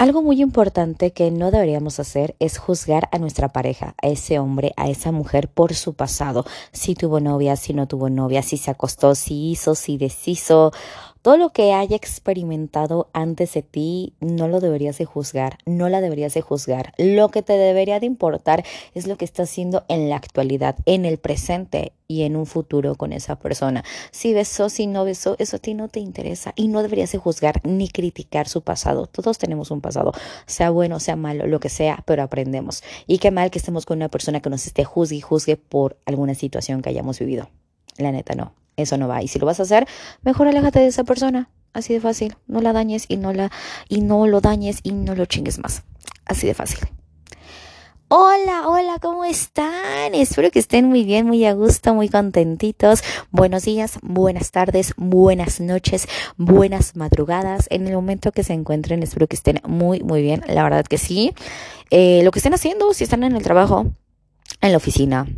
Algo muy importante que no deberíamos hacer es juzgar a nuestra pareja, a ese hombre, a esa mujer por su pasado. Si tuvo novia, si no tuvo novia, si se acostó, si hizo, si deshizo. Todo lo que haya experimentado antes de ti no lo deberías de juzgar, no la deberías de juzgar. Lo que te debería de importar es lo que está haciendo en la actualidad, en el presente y en un futuro con esa persona. Si besó, si no besó, eso a ti no te interesa y no deberías de juzgar ni criticar su pasado. Todos tenemos un pasado, sea bueno, sea malo, lo que sea, pero aprendemos. Y qué mal que estemos con una persona que nos esté juzgue y juzgue por alguna situación que hayamos vivido. La neta no. Eso no va. Y si lo vas a hacer, mejor aléjate de esa persona. Así de fácil. No la dañes y no la y no lo dañes y no lo chingues más. Así de fácil. Hola, hola, ¿cómo están? Espero que estén muy bien, muy a gusto, muy contentitos. Buenos días, buenas tardes, buenas noches, buenas madrugadas. En el momento que se encuentren, espero que estén muy, muy bien. La verdad que sí. Eh, lo que estén haciendo, si están en el trabajo, en la oficina,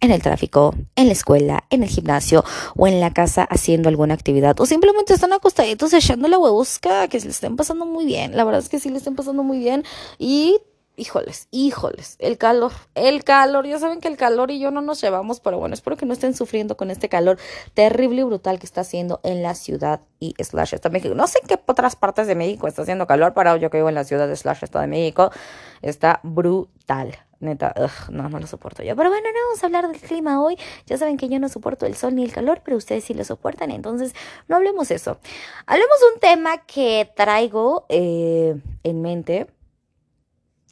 en el tráfico, en la escuela, en el gimnasio o en la casa haciendo alguna actividad o simplemente están acostaditos echando la huevusca que se les estén pasando muy bien. La verdad es que sí les estén pasando muy bien y híjoles, híjoles, el calor, el calor, ya saben que el calor y yo no nos llevamos, pero bueno, espero que no estén sufriendo con este calor terrible y brutal que está haciendo en la ciudad y slash de México. No sé en qué otras partes de México está haciendo calor, pero yo que vivo en la ciudad de slash Estado de México, está brutal. Neta, no, no lo soporto yo. Pero bueno, no vamos a hablar del clima hoy. Ya saben que yo no soporto el sol ni el calor, pero ustedes sí lo soportan. Entonces, no hablemos eso. Hablemos de un tema que traigo eh, en mente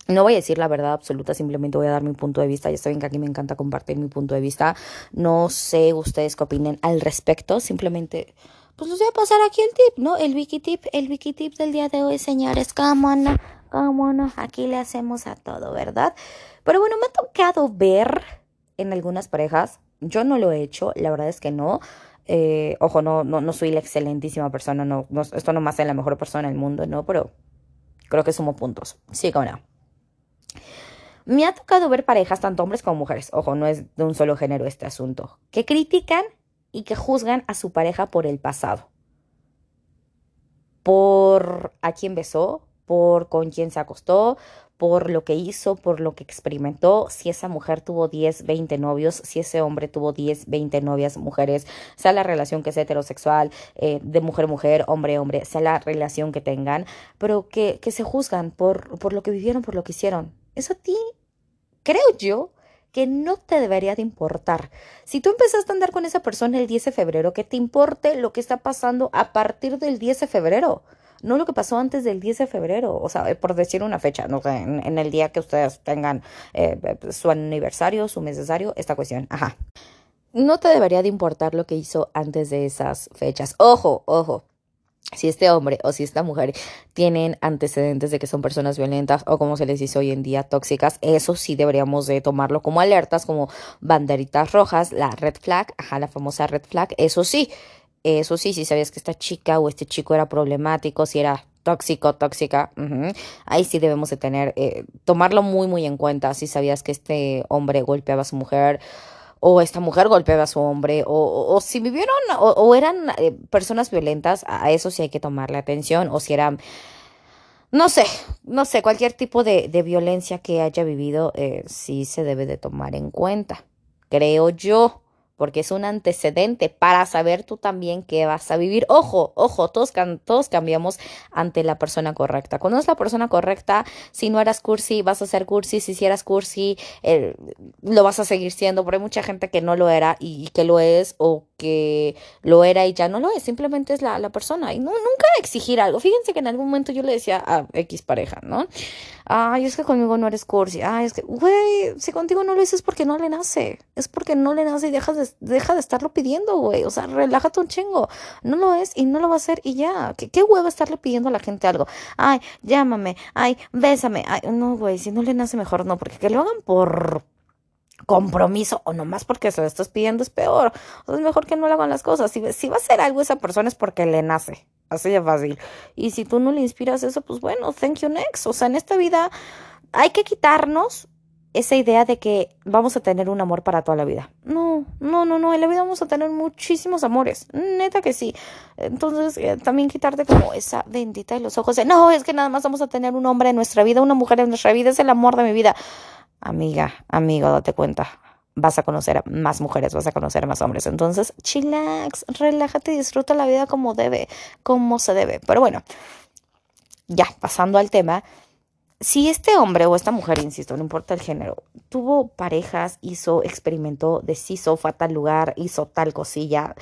no voy a decir la verdad absoluta, simplemente voy a dar mi punto de vista. Ya saben que aquí me encanta compartir mi punto de vista. No sé ustedes qué opinen al respecto. Simplemente, pues les voy a pasar aquí el tip, ¿no? El wiki tip, el wiki tip del día de hoy, señores. Cómo no, cómo no. Aquí le hacemos a todo, ¿verdad? Pero bueno, me ha tocado ver en algunas parejas. Yo no lo he hecho, la verdad es que no. Eh, ojo, no, no, no soy la excelentísima persona, no, no, esto no me hace la mejor persona del mundo, ¿no? Pero creo que sumo puntos. Sí, como no. Me ha tocado ver parejas, tanto hombres como mujeres, ojo, no es de un solo género este asunto, que critican y que juzgan a su pareja por el pasado. Por a quién besó, por con quién se acostó, por lo que hizo, por lo que experimentó, si esa mujer tuvo 10, 20 novios, si ese hombre tuvo 10, 20 novias mujeres, sea la relación que sea heterosexual, eh, de mujer-mujer, hombre-hombre, sea la relación que tengan, pero que, que se juzgan por, por lo que vivieron, por lo que hicieron. Eso a ti, creo yo, que no te debería de importar. Si tú empezaste a andar con esa persona el 10 de febrero, que te importe lo que está pasando a partir del 10 de febrero, no lo que pasó antes del 10 de febrero, o sea, por decir una fecha, no en, el día que ustedes tengan eh, su aniversario, su necesario, esta cuestión, ajá. No te debería de importar lo que hizo antes de esas fechas. Ojo, ojo, si este hombre o si esta mujer tienen antecedentes de que son personas violentas o como se les dice hoy en día tóxicas, eso sí deberíamos de tomarlo como alertas, como banderitas rojas, la red flag, ajá, la famosa red flag, eso sí, eso sí, si sabías que esta chica o este chico era problemático, si era tóxico, tóxica, ahí sí debemos de tener, eh, tomarlo muy, muy en cuenta, si sabías que este hombre golpeaba a su mujer o esta mujer golpeaba a su hombre, o, si vivieron o, eran eh, personas violentas, a eso sí hay que tomarle atención, o si eran, no sé, no sé, cualquier tipo de, de violencia que haya vivido, eh, sí se debe de tomar en cuenta, creo yo porque es un antecedente para saber tú también qué vas a vivir. Ojo, ojo, todos, todos cambiamos ante la persona correcta. Cuando es la persona correcta, si no eras cursi, vas a ser cursi, si eras cursi, eh, lo vas a seguir siendo, pero hay mucha gente que no lo era y, que lo es o que lo era y ya no lo es, simplemente es la, la persona. Y no, nunca exigir algo. Fíjense que en algún momento yo le decía a X pareja, ¿no? Ay, es que conmigo no eres cursi. Ay, es que, güey, si contigo no lo es porque no le nace. Es porque no le nace y dejas de, deja de estarlo pidiendo, güey. O sea, relájate un chingo. No lo es y no lo va a hacer y ya. ¿Qué, qué huevo estarle pidiendo a la gente algo? Ay, llámame. Ay, bésame. Ay, no, güey, si no le nace mejor no, porque que lo hagan por compromiso o nomás porque se lo estás pidiendo es peor. O sea, es mejor que no le hagan las cosas. Si, si va a hacer algo esa persona es porque le nace. Así de fácil. Y si tú no le inspiras eso, pues bueno, thank you next. O sea, en esta vida hay que quitarnos esa idea de que vamos a tener un amor para toda la vida. No, no, no, no, en la vida vamos a tener muchísimos amores, neta que sí. Entonces, eh, también quitarte como esa bendita de los ojos de, no, es que nada más vamos a tener un hombre en nuestra vida, una mujer en nuestra vida, es el amor de mi vida. Amiga, amigo, date cuenta, vas a conocer a más mujeres, vas a conocer a más hombres. Entonces, chillax, relájate y disfruta la vida como debe, como se debe. Pero bueno, ya pasando al tema, si este hombre o esta mujer, insisto, no importa el género, tuvo parejas, hizo, experimentó, deshizo, fue a tal lugar, hizo tal cosilla,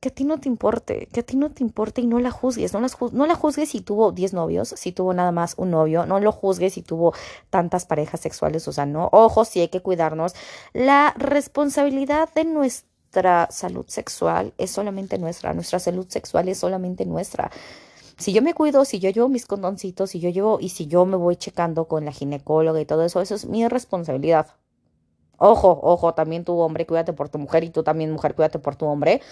que a ti no te importe, que a ti no te importe y no la juzgues, no, no la juzgues si tuvo 10 novios, si tuvo nada más un novio, no lo juzgues si tuvo tantas parejas sexuales, o sea, no, ojo, sí hay que cuidarnos. La responsabilidad de nuestra salud sexual es solamente nuestra, nuestra salud sexual es solamente nuestra. Si yo me cuido, si yo llevo mis condoncitos, si yo llevo y si yo me voy checando con la ginecóloga y todo eso, eso es mi responsabilidad. Ojo, ojo, también tu hombre, cuídate por tu mujer y tú también mujer, cuídate por tu hombre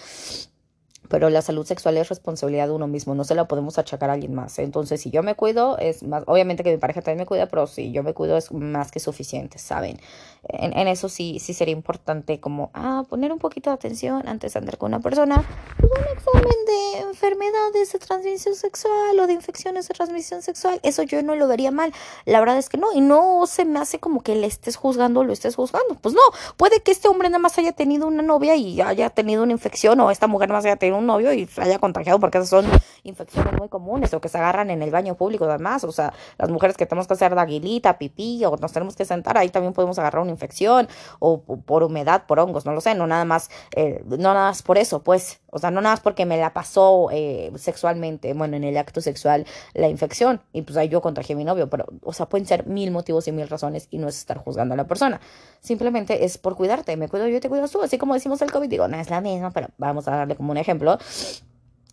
pero la salud sexual es responsabilidad de uno mismo, no se la podemos achacar a alguien más. Entonces, si yo me cuido, es más, obviamente que mi pareja también me cuida, pero si yo me cuido es más que suficiente, ¿saben? En, eso sí, sí sería importante como, ah, poner un poquito de atención antes de andar con una persona, pues un examen de enfermedades de transmisión sexual o de infecciones de transmisión sexual, eso yo no lo vería mal. La verdad es que no, y no se me hace como que le estés juzgando o lo estés juzgando. Pues no, puede que este hombre nada más haya tenido una novia y haya tenido una infección o esta mujer nada más haya tenido un novio y se haya contagiado, porque esas son infecciones muy comunes o que se agarran en el baño público además, o sea, las mujeres que tenemos que hacer de aguilita, pipí o nos tenemos que sentar, ahí también podemos agarrar una infección o, por humedad, por hongos, no lo sé, no nada más, eh, no nada más por eso, pues, o sea, no nada más porque me la pasó eh, sexualmente, bueno, en el acto sexual la infección y pues ahí yo contagié a mi novio, pero, o sea, pueden ser mil motivos y mil razones y no es estar juzgando a la persona, simplemente es por cuidarte, me cuido yo y te cuidas tú, así como decimos el COVID, digo, no es la misma, pero vamos a darle como un ejemplo,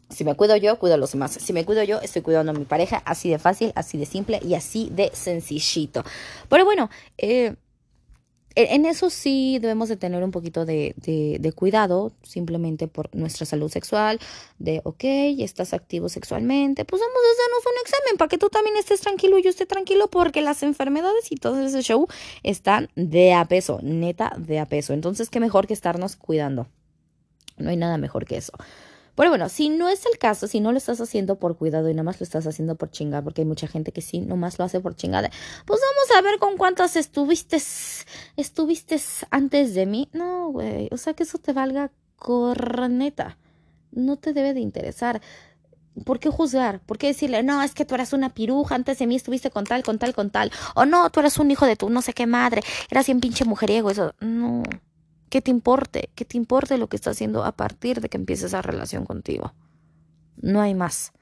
si me cuido yo, cuido a los demás. Si me cuido yo, estoy cuidando a mi pareja. Así de fácil, así de simple y así de sencillito. Pero bueno, eh, en eso sí debemos de tener un poquito de, de, cuidado, simplemente por nuestra salud sexual, de, ok, estás activo sexualmente, pues vamos a hacernos un examen para que tú también estés tranquilo y yo esté tranquilo, porque las enfermedades y todo ese show están de a peso, neta de a peso. Entonces, qué mejor que estarnos cuidando. No hay nada mejor que eso. Pero bueno, si no es el caso, si no lo estás haciendo por cuidado y nada más lo estás haciendo por chingar, porque hay mucha gente que sí, nomás lo hace por chingada, pues vamos a ver con cuántas estuviste, estuviste antes de mí. No, güey, o sea que eso te valga corneta. No te debe de interesar. ¿Por qué juzgar? ¿Por qué decirle, no, es que tú eras una piruja, antes de mí estuviste con tal, con tal, con tal? O no, tú eras un hijo de tu no sé qué madre, eras bien pinche mujeriego, eso. No, que te importe, que te importe lo que está haciendo a partir de que empieces esa relación contigo. No hay más.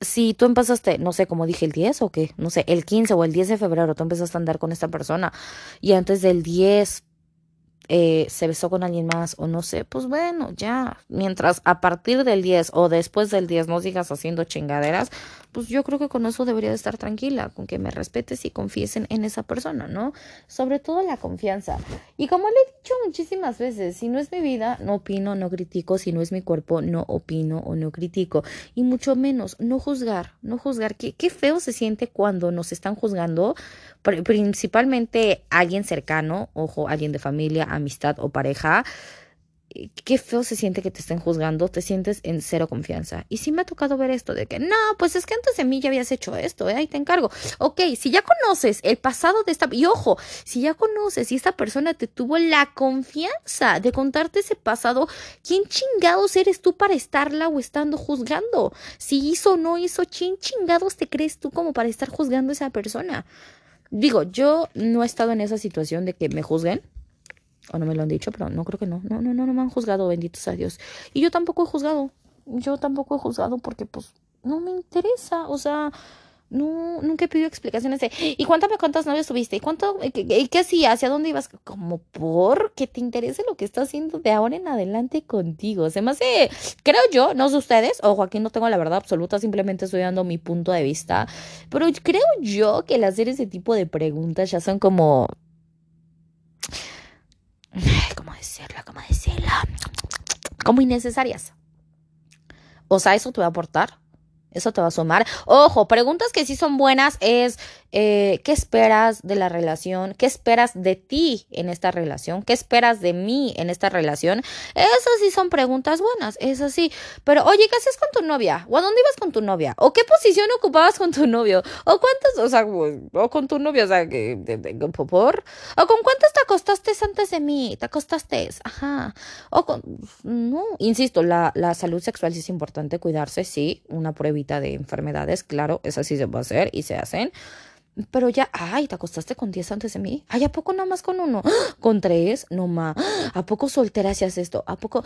Si tú empezaste, no sé, como dije, el 10 o qué, no sé, el 15 o el 10 de febrero, tú empezaste a andar con esta persona y antes del 10 eh, se besó con alguien más o no sé, pues bueno, ya, mientras a partir del 10 o después del 10 no sigas haciendo chingaderas, pues yo creo que con eso debería de estar tranquila, con que me respetes y confiesen en esa persona, ¿no? Sobre todo la confianza. Y como le he dicho muchísimas veces, si no es mi vida, no opino, no critico, si no es mi cuerpo, no opino o no critico. Y mucho menos, no juzgar, no juzgar. Qué, qué feo se siente cuando nos están juzgando, principalmente alguien cercano, ojo, alguien de familia, amistad o pareja, qué feo se siente que te estén juzgando, te sientes en cero confianza. Y sí me ha tocado ver esto de que, no, pues es que antes de mí ya habías hecho esto, ¿eh? ahí te encargo. Ok, si ya conoces el pasado de esta, y ojo, si ya conoces y esta persona te tuvo la confianza de contarte ese pasado, ¿quién chingados eres tú para estarla o estando juzgando? Si hizo o no hizo, ¿quién chingados te crees tú como para estar juzgando a esa persona? Digo, yo no he estado en esa situación de que me juzguen, o no me lo han dicho, pero no creo que no. No, no, no, no me han juzgado, benditos a Dios. Y yo tampoco he juzgado. Yo tampoco he juzgado porque, pues, no me interesa. O sea, no, nunca he pedido explicaciones ¿y cuéntame cuántas novias tuviste? ¿Y cuánto, qué, qué hacía? ¿Hacia dónde ibas? Como por que te interese lo que está haciendo de ahora en adelante contigo. Se me hace, creo yo, no sé ustedes, ojo, aquí no tengo la verdad absoluta, simplemente estoy dando mi punto de vista, pero creo yo que el hacer ese tipo de preguntas ya son como... ¿Cómo decirlo? ¿Cómo decirlo? Como innecesarias. O sea, eso te va a aportar eso te va a sumar. Ojo, preguntas que sí son buenas es eh, qué esperas de la relación, qué esperas de ti en esta relación, qué esperas de mí en esta relación. Esas sí son preguntas buenas, es así. Pero oye, ¿qué haces con tu novia? ¿O a dónde ibas con tu novia? ¿O qué posición ocupabas con tu novio? ¿O cuántas, o sea, o con tu novio, o sea, por, o con cuántas te acostaste antes de mí? ¿Te acostaste? Ajá. O con, no, insisto, la, la salud sexual sí es importante, cuidarse, sí, una pruebita de enfermedades, claro, esa sí se puede hacer y se hacen. Pero ya, ay, te acostaste con 10 antes de mí. Ay, ¿a poco nada más con uno? ¿Con tres? No más. ¿A poco soltera hacías esto? ¿A poco?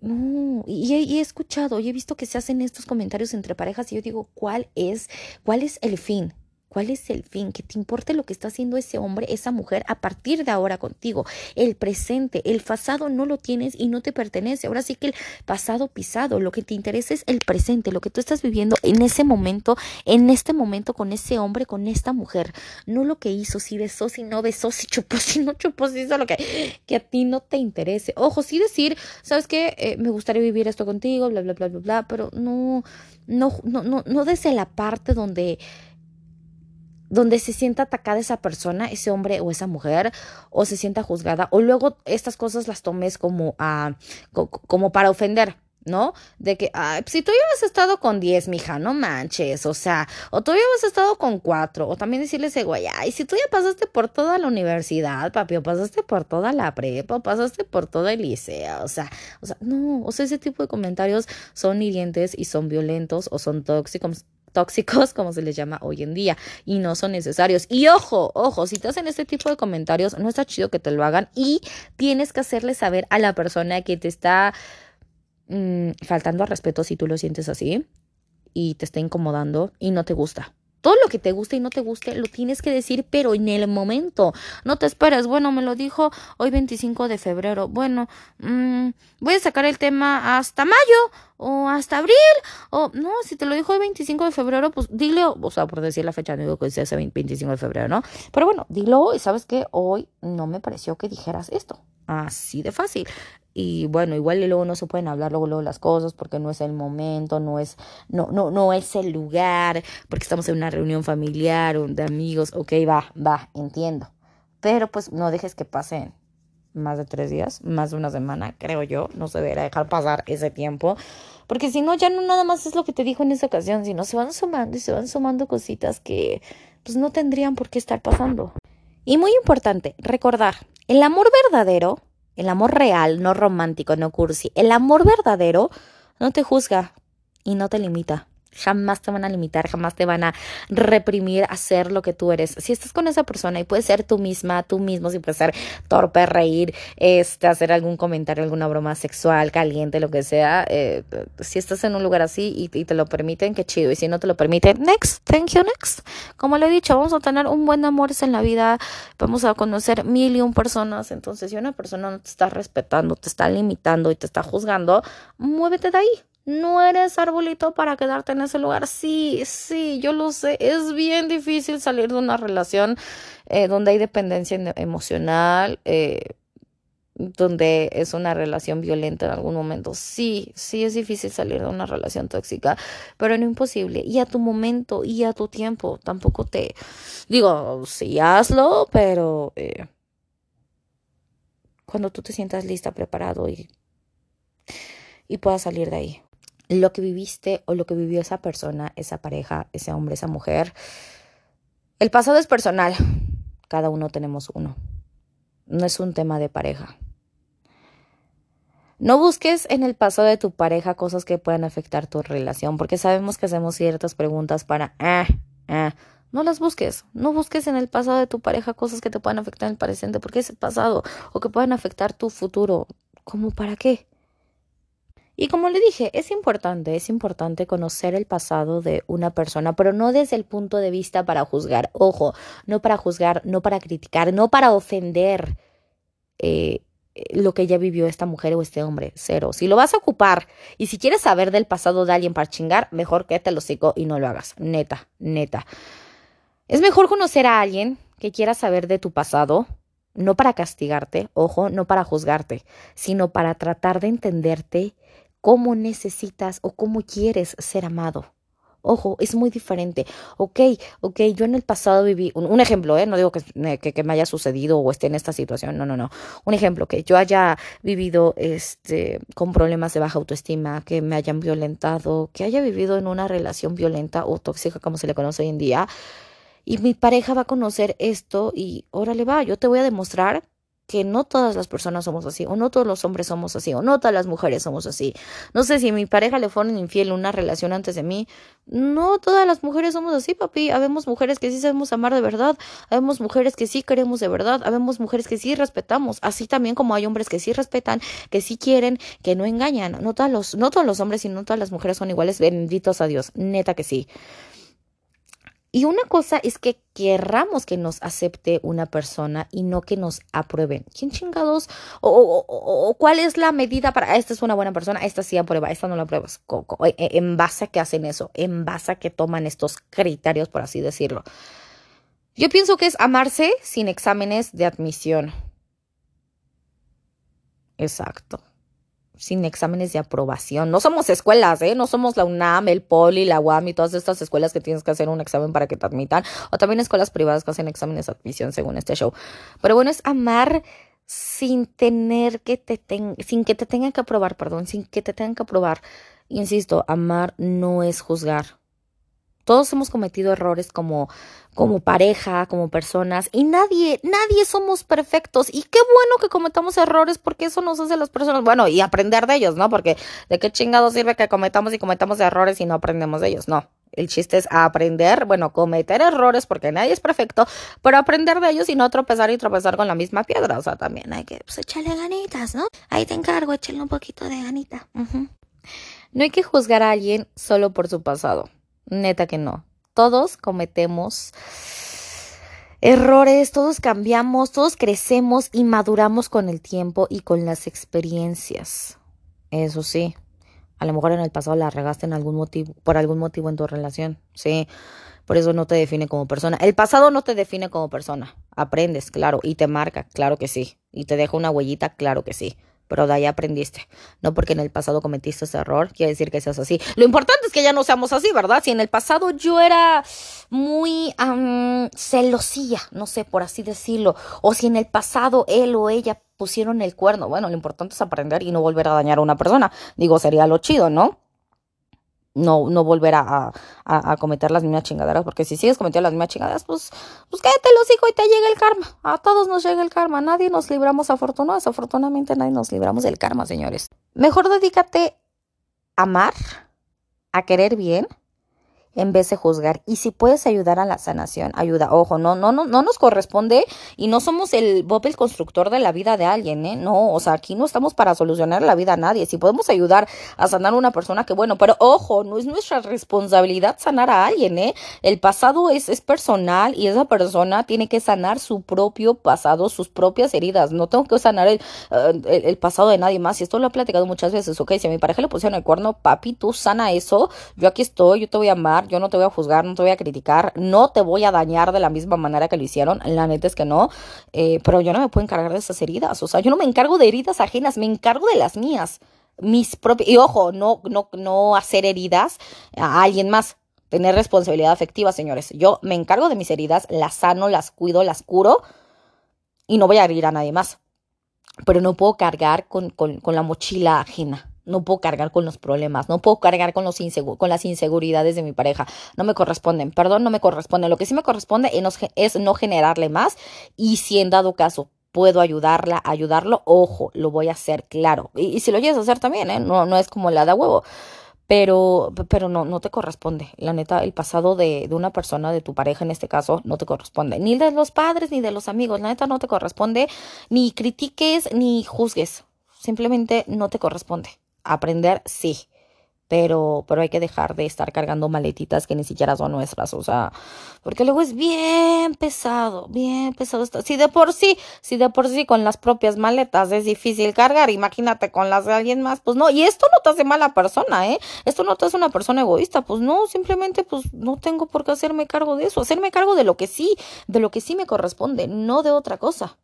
No, y he, y he, escuchado y he visto que se hacen estos comentarios entre parejas y yo digo, ¿cuál es, cuál es el fin? ¿Cuál es el fin? Que te importe lo que está haciendo ese hombre, esa mujer a partir de ahora contigo. El presente, el pasado no lo tienes y no te pertenece. Ahora sí que el pasado pisado, lo que te interesa es el presente, lo que tú estás viviendo en ese momento, en este momento con ese hombre, con esta mujer. No lo que hizo, si besó, si no besó, si chupó, si no chupó, si hizo lo que, que a ti no te interese. Ojo, sí decir, ¿sabes qué? Eh, me gustaría vivir esto contigo, bla, bla, bla, bla, bla, pero no, no, no, no, no desde la parte donde donde se sienta atacada esa persona, ese hombre o esa mujer, o se sienta juzgada, o luego estas cosas las tomes como, a, como para ofender. ¿no? De que, ay, si tú habías estado con 10, mija, no manches, o sea, o tú habías estado con 4, o también decirle ese güey, ay, si tú ya pasaste por toda la universidad, papi, o pasaste por toda la prepa, o pasaste por todo el liceo, o sea, o sea, no, o sea, ese tipo de comentarios son hirientes y son violentos o son tóxicos, tóxicos, como se les llama hoy en día, y no son necesarios. Y ojo, ojo, si te hacen este tipo de comentarios, no está chido que te lo hagan y tienes que hacerle saber a la persona que te está mm, faltando al respeto si tú lo sientes así y te está incomodando y no te gusta. Todo lo que te guste y no te guste lo tienes que decir, pero en el momento. No te esperes. Bueno, me lo dijo hoy 25 de febrero. Bueno, mmm, voy a sacar el tema hasta mayo o hasta abril. O no, si te lo dijo hoy 25 de febrero, pues dile, o sea, por decir la fecha, no digo que sea ese 25 de febrero, ¿no? Pero bueno, dilo hoy. ¿Sabes qué? Hoy no me pareció que dijeras esto. Así de fácil. Y bueno, igual y luego no se pueden hablar luego, luego las cosas porque no es el momento, no es, no, no, no es el lugar, porque estamos en una reunión familiar o de amigos. Ok, va, va, entiendo. Pero pues no dejes que pasen más de tres días, más de una semana, creo yo. No se deberá dejar pasar ese tiempo. Porque si no, ya no nada más es lo que te dijo en esa ocasión, sino se van sumando y se van sumando cositas que pues no tendrían por qué estar pasando. Y muy importante, recordar, el amor verdadero, el amor real, no romántico, no cursi, el amor verdadero no te juzga y no te limita jamás te van a limitar, jamás te van a reprimir a ser lo que tú eres. Si estás con esa persona y puedes ser tú misma, tú mismo, si puedes ser torpe, reír, este, hacer algún comentario, alguna broma sexual, caliente, lo que sea, eh, si estás en un lugar así y, te lo permiten, qué chido. Y si no te lo permiten, next, thank you, next. Como le he dicho, vamos a tener un buen amor en la vida, vamos a conocer mil y un personas. Entonces, si una persona no te está respetando, te está limitando y te está juzgando, muévete de ahí no eres arbolito para quedarte en ese lugar. Sí, sí, yo lo sé. Es bien difícil salir de una relación eh, donde hay dependencia emocional, eh, donde es una relación violenta en algún momento. Sí, sí es difícil salir de una relación tóxica, pero no imposible. Y a tu momento y a tu tiempo. Tampoco te digo, sí, hazlo, pero eh, cuando tú te sientas lista, preparado y, y puedas salir de ahí lo que viviste o lo que vivió esa persona, esa pareja, ese hombre, esa mujer. El pasado es personal. Cada uno tenemos uno. No es un tema de pareja. No busques en el pasado de tu pareja cosas que puedan afectar tu relación, porque sabemos que hacemos ciertas preguntas para, ah, ah. No las busques, no busques en el pasado de tu pareja cosas que te puedan afectar en el presente, porque es el pasado o que puedan afectar tu futuro. ¿Cómo para qué? Y como le dije, es importante, es importante conocer el pasado de una persona, pero no desde el punto de vista para juzgar. Ojo, no para juzgar, no para criticar, no para ofender eh, lo que ya vivió esta mujer o este hombre. Cero. Si lo vas a ocupar y si quieres saber del pasado de alguien para chingar, mejor que te lo sigo y no lo hagas. Neta, neta. Es mejor conocer a alguien que quiera saber de tu pasado, no para castigarte, ojo, no para juzgarte, sino para tratar de entenderte cómo necesitas o cómo quieres ser amado Ojo, es muy diferente. Ok, ok, yo en el pasado viví, un, ejemplo, ¿eh? no digo que, que, que, me haya sucedido o esté en esta situación, no, no, no. Un ejemplo, que yo haya vivido este, con problemas de baja autoestima, que me hayan violentado, que haya vivido en una relación violenta o tóxica como se le conoce hoy en día. Y mi pareja va a conocer esto y órale va, yo te voy a demostrar que no todas las personas somos así, o no todos los hombres somos así, o no todas las mujeres somos así. No sé si mi pareja le fueron infiel una relación antes de mí, no todas las mujeres somos así, papi. Habemos mujeres que sí sabemos amar de verdad, habemos mujeres que sí queremos de verdad, habemos mujeres que sí respetamos, así también como hay hombres que sí respetan, que sí quieren, que no engañan. No todos los, no todos los hombres y no todas las mujeres son iguales, benditos a Dios, neta que sí. Y una cosa es que querramos que nos acepte una persona y no que nos aprueben. ¿Quién chingados? O, cuál es la medida para, esta es una buena persona, esta sí aprueba, esta no la apruebas. Eh, eh, en base a que hacen eso, en base a que toman estos criterios, por así decirlo. Yo pienso que es amarse sin exámenes de admisión. Exacto sin exámenes de aprobación. No somos escuelas, ¿eh? No somos la UNAM, el POLI, la UAM y todas estas escuelas que tienes que hacer un examen para que te admitan. O también escuelas privadas que hacen exámenes de admisión según este show. Pero bueno, es amar sin tener que te sin que te tengan que aprobar, perdón, sin que te tengan que aprobar. Insisto, amar no es juzgar. Todos hemos cometido errores como, como pareja, como personas, y nadie, nadie somos perfectos. Y qué bueno que cometamos errores, porque eso nos hace las personas, bueno, y aprender de ellos, ¿no? Porque de qué chingado sirve que cometamos y cometamos errores y no aprendemos de ellos, no. El chiste es aprender, bueno, cometer errores porque nadie es perfecto, pero aprender de ellos y no tropezar y tropezar con la misma piedra. O sea, también hay que pues, echarle ganitas, ¿no? Ahí te encargo, échale un poquito de ganita. No hay que juzgar a alguien solo por su pasado. Neta que no. Todos cometemos errores, todos cambiamos, todos crecemos y maduramos con el tiempo y con las experiencias. Eso sí, a lo mejor en el pasado la regaste en algún motivo, por algún motivo en tu relación, sí. Por eso no te define como persona. El pasado no te define como persona. Aprendes, claro, y te marca, claro que sí. Y te deja una huellita, claro que sí pero de ahí aprendiste. No porque en el pasado cometiste ese error, quiere decir que seas así. Lo importante es que ya no seamos así, ¿verdad? Si en el pasado yo era muy celosilla, no sé, por así decirlo, o si en el pasado él o ella pusieron el cuerno, bueno, lo importante es aprender y no volver a dañar a una persona. Digo, sería lo chido, ¿no? No, no volver a, a, cometer las mismas chingaderas, porque si sigues cometiendo las mismas chingaderas, pues, pues los hijos y te llega el karma. A todos nos llega el karma, nadie nos libramos afortunados, afortunadamente nadie nos libramos del karma, señores. Mejor dedícate a amar, a querer bien, en vez de juzgar. Y si puedes ayudar a la sanación, ayuda. Ojo, no, no, no, no nos corresponde y no somos el Bob el constructor de la vida de alguien, ¿eh? No, o sea, aquí no estamos para solucionar la vida a nadie. Si podemos ayudar a sanar a una persona, que bueno, pero ojo, no es nuestra responsabilidad sanar a alguien, ¿eh? El pasado es, es personal y esa persona tiene que sanar su propio pasado, sus propias heridas. No tengo que sanar el, eh, el, pasado de nadie más. Y esto lo he platicado muchas veces, ok, si a mi pareja le pusieron el cuerno, papi, tú sana eso, yo aquí estoy, yo te voy a amar, yo no te voy a juzgar, no te voy a criticar, no te voy a dañar de la misma manera que lo hicieron, la neta es que no, eh, pero yo no me puedo encargar de esas heridas, o sea, yo no me encargo de heridas ajenas, me encargo de las mías, mis propias, y ojo, no, no, no hacer heridas a alguien más, tener responsabilidad afectiva, señores, yo me encargo de mis heridas, las sano, las cuido, las curo, y no voy a herir a nadie más, pero no puedo cargar con, con, con la mochila ajena no puedo cargar con los problemas, no puedo cargar con, los con las inseguridades de mi pareja, no me corresponden, perdón, no me corresponde. Lo que sí me corresponde es no generarle más y si en dado caso puedo ayudarla, ayudarlo, ojo, lo voy a hacer, claro. Y, si lo quieres hacer también, ¿eh? no, no es como la de huevo. Pero, pero no, no te corresponde. La neta, el pasado de, de una persona, de tu pareja en este caso, no te corresponde. Ni de los padres, ni de los amigos. La neta no te corresponde. Ni critiques, ni juzgues. Simplemente no te corresponde aprender, sí. Pero, pero hay que dejar de estar cargando maletitas que ni siquiera son nuestras, o sea, porque luego es bien pesado, bien pesado. Si de por sí, si de por sí con las propias maletas es difícil cargar, imagínate con las de alguien más, pues no, y esto no te hace mala persona, ¿eh? Esto no te hace una persona egoísta, pues no, simplemente pues no tengo por qué hacerme cargo de eso, hacerme cargo de lo que sí, de lo que sí me corresponde, no de otra cosa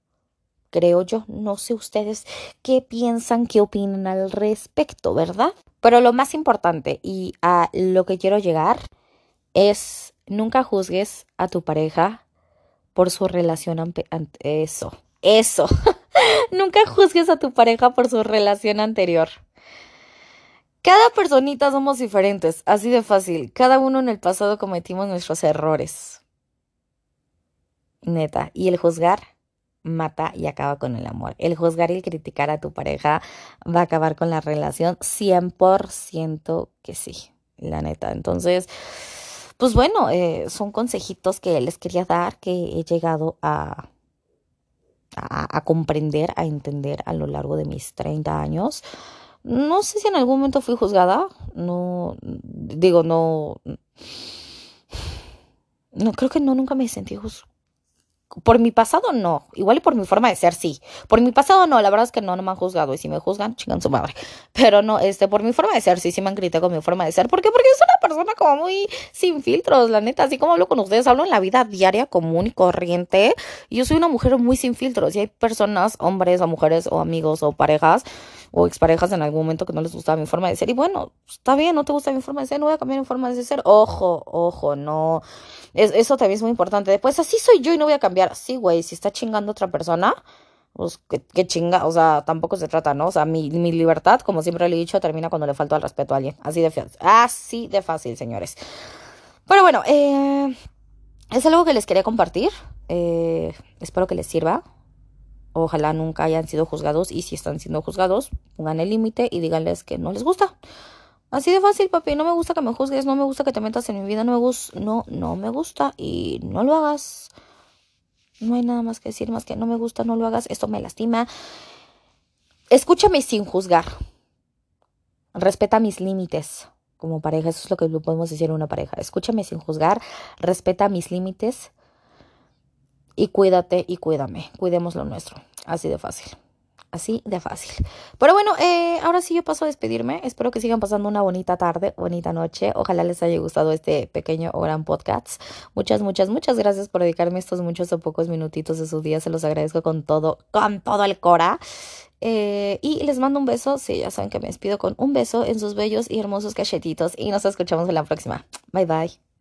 creo yo. No sé ustedes qué piensan, qué opinan al respecto, ¿verdad? Pero lo más importante y a lo que quiero llegar es nunca juzgues a tu pareja por su relación ante eso. Eso. nunca juzgues a tu pareja por su relación anterior. Cada personita somos diferentes, así de fácil. Cada uno en el pasado cometimos nuestros errores. Neta. Y el juzgar mata y acaba con el amor. El juzgar y el criticar a tu pareja va a acabar con la relación 100% que sí, la neta. Entonces, pues bueno, eh, son consejitos que les quería dar, que he llegado a, a, comprender, a entender a lo largo de mis 30 años. No sé si en algún momento fui juzgada, no, digo, no, no, creo que no, nunca me sentí juzgada por mi pasado no, igual y por mi forma de ser sí. Por mi pasado no, la verdad es que no, me han juzgado y si me juzgan, chingan su madre. Pero no, este, por mi forma de ser sí, sí me han criticado mi forma de ser. ¿Por qué? Porque es una persona como muy sin filtros, la neta, así como hablo con ustedes, hablo en la vida diaria común y corriente. Yo soy una mujer muy sin filtros y hay personas, hombres o mujeres o amigos o parejas o exparejas en algún momento que no les gustaba mi forma de ser. Y bueno, está bien, no te gusta mi forma de ser, no voy a cambiar mi forma de ser. Ojo, ojo, no. eso también es muy importante. Después, así soy yo y no voy a cambiar. Sí, güey, si está chingando otra persona, pues qué, chinga, o sea, tampoco se trata, ¿no? O sea, mi, mi, libertad, como siempre le he dicho, termina cuando le falto al respeto a alguien. Así de fácil, así de fácil, señores. Pero bueno, eh, es algo que les quería compartir. Eh, espero que les sirva. Ojalá nunca hayan sido juzgados y si están siendo juzgados, pongan el límite y díganles que no les gusta. Así de fácil, papi. No me gusta que me juzgues, no me gusta que te metas en mi vida, no me gusta, no, no me gusta y no lo hagas. No hay nada más que decir más que no me gusta, no lo hagas, esto me lastima. Escúchame sin juzgar. Respeta mis límites como pareja, eso es lo que podemos decir a una pareja. Escúchame sin juzgar, respeta mis límites y cuídate y cuídame. Cuidemos lo nuestro. Así de fácil. Así de fácil. Pero bueno, eh, ahora sí yo paso a despedirme. Espero que sigan pasando una bonita tarde, bonita noche. Ojalá les haya gustado este pequeño o gran podcast. Muchas, muchas, muchas gracias por dedicarme estos muchos o pocos minutitos de su día. Se los agradezco con todo, con todo el cora. Eh, y les mando un beso. Sí, ya saben que me despido con un beso en sus bellos y hermosos cachetitos. Y nos escuchamos en la próxima. Bye bye.